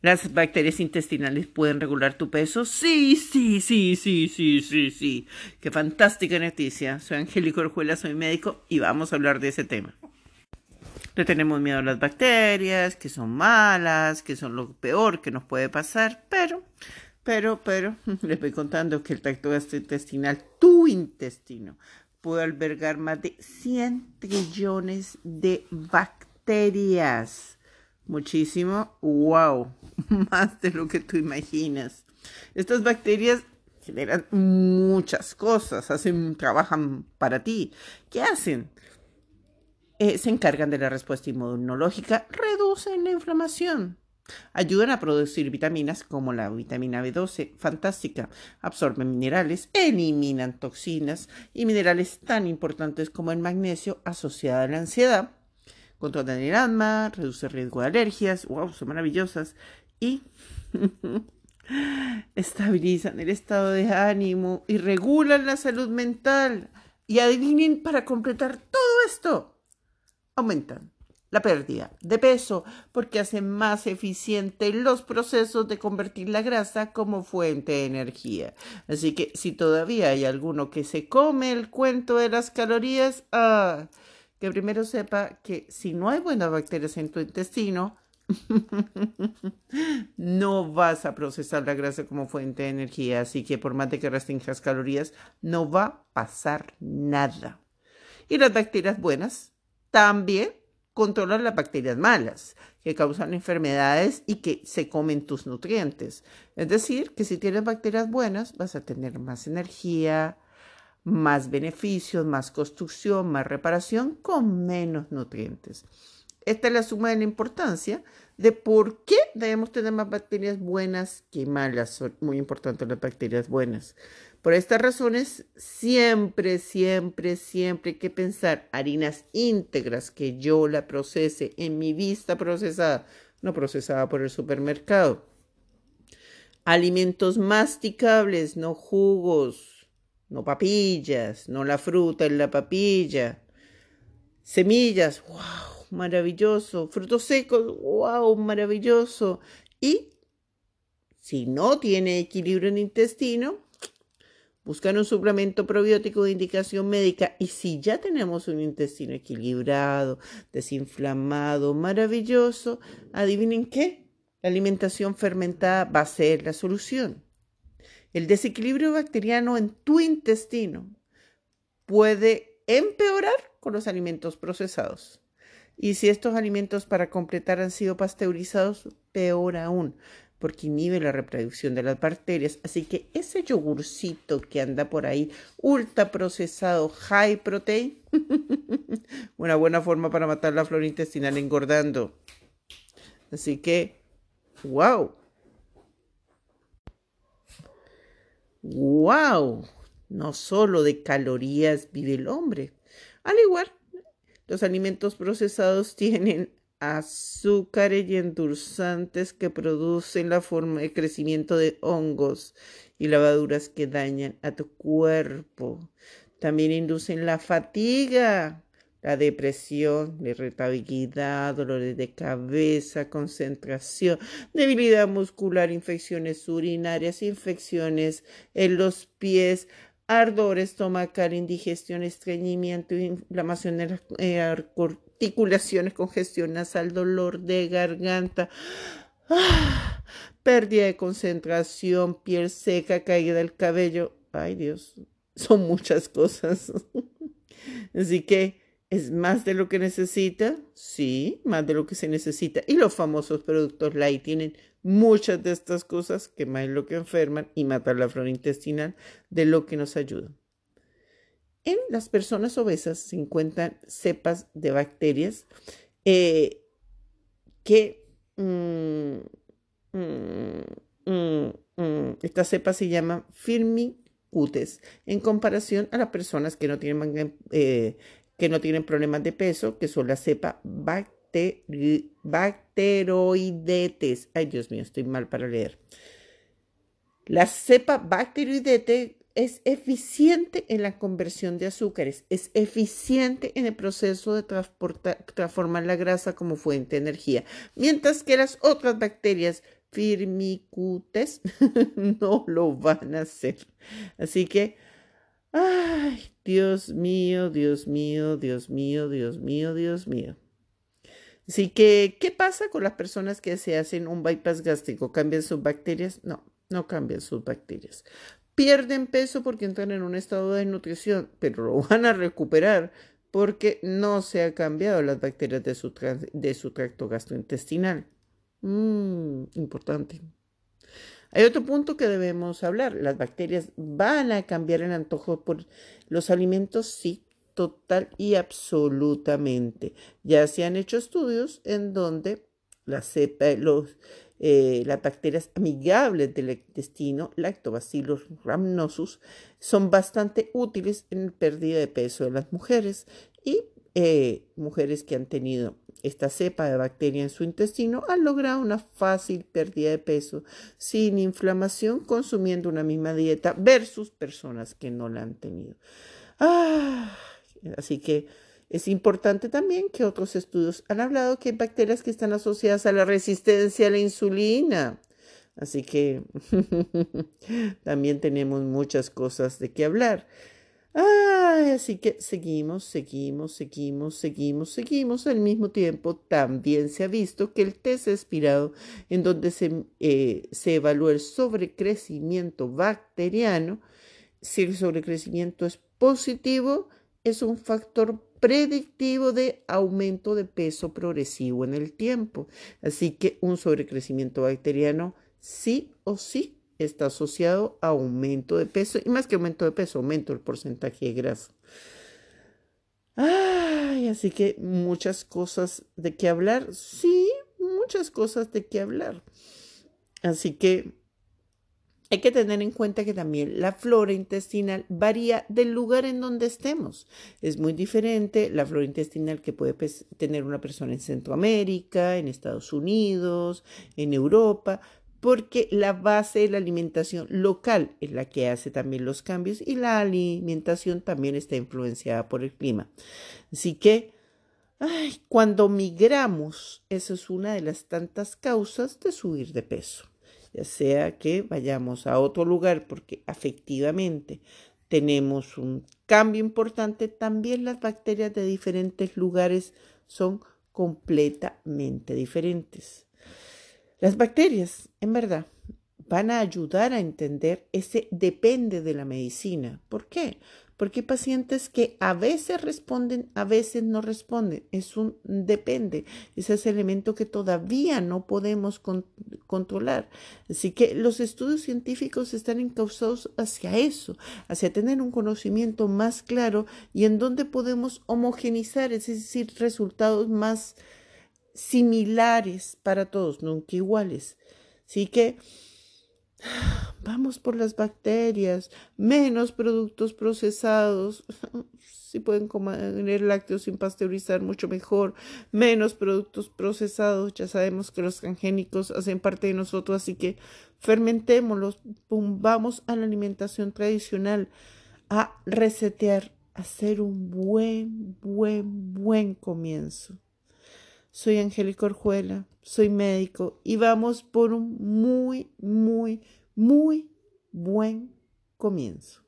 ¿Las bacterias intestinales pueden regular tu peso? Sí, sí, sí, sí, sí, sí, sí. Qué fantástica noticia. Soy Angélico Orjuela, soy médico y vamos a hablar de ese tema. Le tenemos miedo a las bacterias, que son malas, que son lo peor que nos puede pasar, pero, pero, pero, les voy contando que el tracto gastrointestinal, tu intestino, puede albergar más de 100 trillones de bacterias muchísimo, wow, más de lo que tú imaginas. Estas bacterias generan muchas cosas, hacen, trabajan para ti. ¿Qué hacen? Eh, se encargan de la respuesta inmunológica, reducen la inflamación, ayudan a producir vitaminas como la vitamina B12, fantástica, absorben minerales, eliminan toxinas y minerales tan importantes como el magnesio asociado a la ansiedad controlan el asma, reduce riesgo de alergias, wow, son maravillosas, y estabilizan el estado de ánimo y regulan la salud mental. Y adivinen, para completar todo esto, aumentan la pérdida de peso porque hacen más eficiente los procesos de convertir la grasa como fuente de energía. Así que si todavía hay alguno que se come el cuento de las calorías, ah, que primero sepa que si no hay buenas bacterias en tu intestino, no vas a procesar la grasa como fuente de energía. Así que por más de que restringas calorías, no va a pasar nada. Y las bacterias buenas también controlan las bacterias malas, que causan enfermedades y que se comen tus nutrientes. Es decir, que si tienes bacterias buenas, vas a tener más energía, más beneficios, más construcción, más reparación con menos nutrientes. Esta es la suma de la importancia de por qué debemos tener más bacterias buenas que malas. Son muy importantes las bacterias buenas. Por estas razones, siempre, siempre, siempre hay que pensar harinas íntegras que yo la procese en mi vista procesada, no procesada por el supermercado. Alimentos masticables, no jugos, no papillas, no la fruta en la papilla. Semillas, wow, maravilloso. Frutos secos, wow, maravilloso. Y si no tiene equilibrio en el intestino, buscan un suplemento probiótico de indicación médica. Y si ya tenemos un intestino equilibrado, desinflamado, maravilloso, adivinen qué, la alimentación fermentada va a ser la solución. El desequilibrio bacteriano en tu intestino puede empeorar con los alimentos procesados. Y si estos alimentos para completar han sido pasteurizados, peor aún, porque inhibe la reproducción de las bacterias. Así que ese yogurcito que anda por ahí, ultra procesado, high protein, una buena forma para matar la flora intestinal engordando. Así que, wow. ¡Wow! No solo de calorías vive el hombre. Al igual, los alimentos procesados tienen azúcares y endulzantes que producen la forma de crecimiento de hongos y lavaduras que dañan a tu cuerpo. También inducen la fatiga, la depresión, la irritabilidad, dolores de cabeza, concentración, debilidad muscular, infecciones urinarias, infecciones en los pies, ardor estomacal, indigestión, estreñimiento, inflamación de las eh, articulaciones, congestión nasal, dolor de garganta, ah, pérdida de concentración, piel seca, caída del cabello. Ay Dios, son muchas cosas. Así que ¿Es más de lo que necesita? Sí, más de lo que se necesita. Y los famosos productos light tienen muchas de estas cosas que más es lo que enferman y matan la flora intestinal de lo que nos ayudan. En las personas obesas se encuentran cepas de bacterias eh, que mm, mm, mm, esta cepa se llama firmicutes en comparación a las personas que no tienen eh, que no tienen problemas de peso, que son la cepa bacteroidetes. Ay, Dios mío, estoy mal para leer. La cepa bacteroidetes es eficiente en la conversión de azúcares, es eficiente en el proceso de transformar la grasa como fuente de energía, mientras que las otras bacterias firmicutes no lo van a hacer. Así que, ay, Dios mío, Dios mío, Dios mío, Dios mío, Dios mío. Así que, ¿qué pasa con las personas que se hacen un bypass gástrico? ¿Cambian sus bacterias? No, no cambian sus bacterias. Pierden peso porque entran en un estado de nutrición, pero lo van a recuperar porque no se han cambiado las bacterias de su, de su tracto gastrointestinal. Mm, importante. Hay otro punto que debemos hablar. Las bacterias van a cambiar el antojo por los alimentos, sí, total y absolutamente. Ya se han hecho estudios en donde eh, las bacterias amigables del intestino, Lactobacillus rhamnosus, son bastante útiles en la pérdida de peso de las mujeres y eh, mujeres que han tenido esta cepa de bacteria en su intestino han logrado una fácil pérdida de peso sin inflamación consumiendo una misma dieta versus personas que no la han tenido. Ah, así que es importante también que otros estudios han hablado que hay bacterias que están asociadas a la resistencia a la insulina. Así que también tenemos muchas cosas de qué hablar. Así que seguimos, seguimos, seguimos, seguimos, seguimos. Al mismo tiempo, también se ha visto que el test expirado, en donde se, eh, se evalúa el sobrecrecimiento bacteriano, si el sobrecrecimiento es positivo, es un factor predictivo de aumento de peso progresivo en el tiempo. Así que un sobrecrecimiento bacteriano sí o sí está asociado a aumento de peso y más que aumento de peso, aumento del porcentaje de grasa. Ay, así que muchas cosas de qué hablar. Sí, muchas cosas de qué hablar. Así que hay que tener en cuenta que también la flora intestinal varía del lugar en donde estemos. Es muy diferente la flora intestinal que puede tener una persona en Centroamérica, en Estados Unidos, en Europa, porque la base de la alimentación local es la que hace también los cambios y la alimentación también está influenciada por el clima. Así que cuando migramos, eso es una de las tantas causas de subir de peso ya sea que vayamos a otro lugar porque efectivamente tenemos un cambio importante, también las bacterias de diferentes lugares son completamente diferentes. Las bacterias, en verdad, van a ayudar a entender ese depende de la medicina. ¿Por qué? porque hay pacientes que a veces responden, a veces no responden. Es un depende, es ese elemento que todavía no podemos controlar. Así que los estudios científicos están encausados hacia eso, hacia tener un conocimiento más claro y en donde podemos homogenizar, es decir, resultados más similares para todos, nunca iguales. Así que Vamos por las bacterias, menos productos procesados. Si pueden comer lácteos sin pasteurizar, mucho mejor. Menos productos procesados. Ya sabemos que los transgénicos hacen parte de nosotros, así que fermentémoslos. Vamos a la alimentación tradicional, a resetear, a hacer un buen, buen, buen comienzo. Soy Angélica Orjuela, soy médico y vamos por un muy, muy, muy buen comienzo.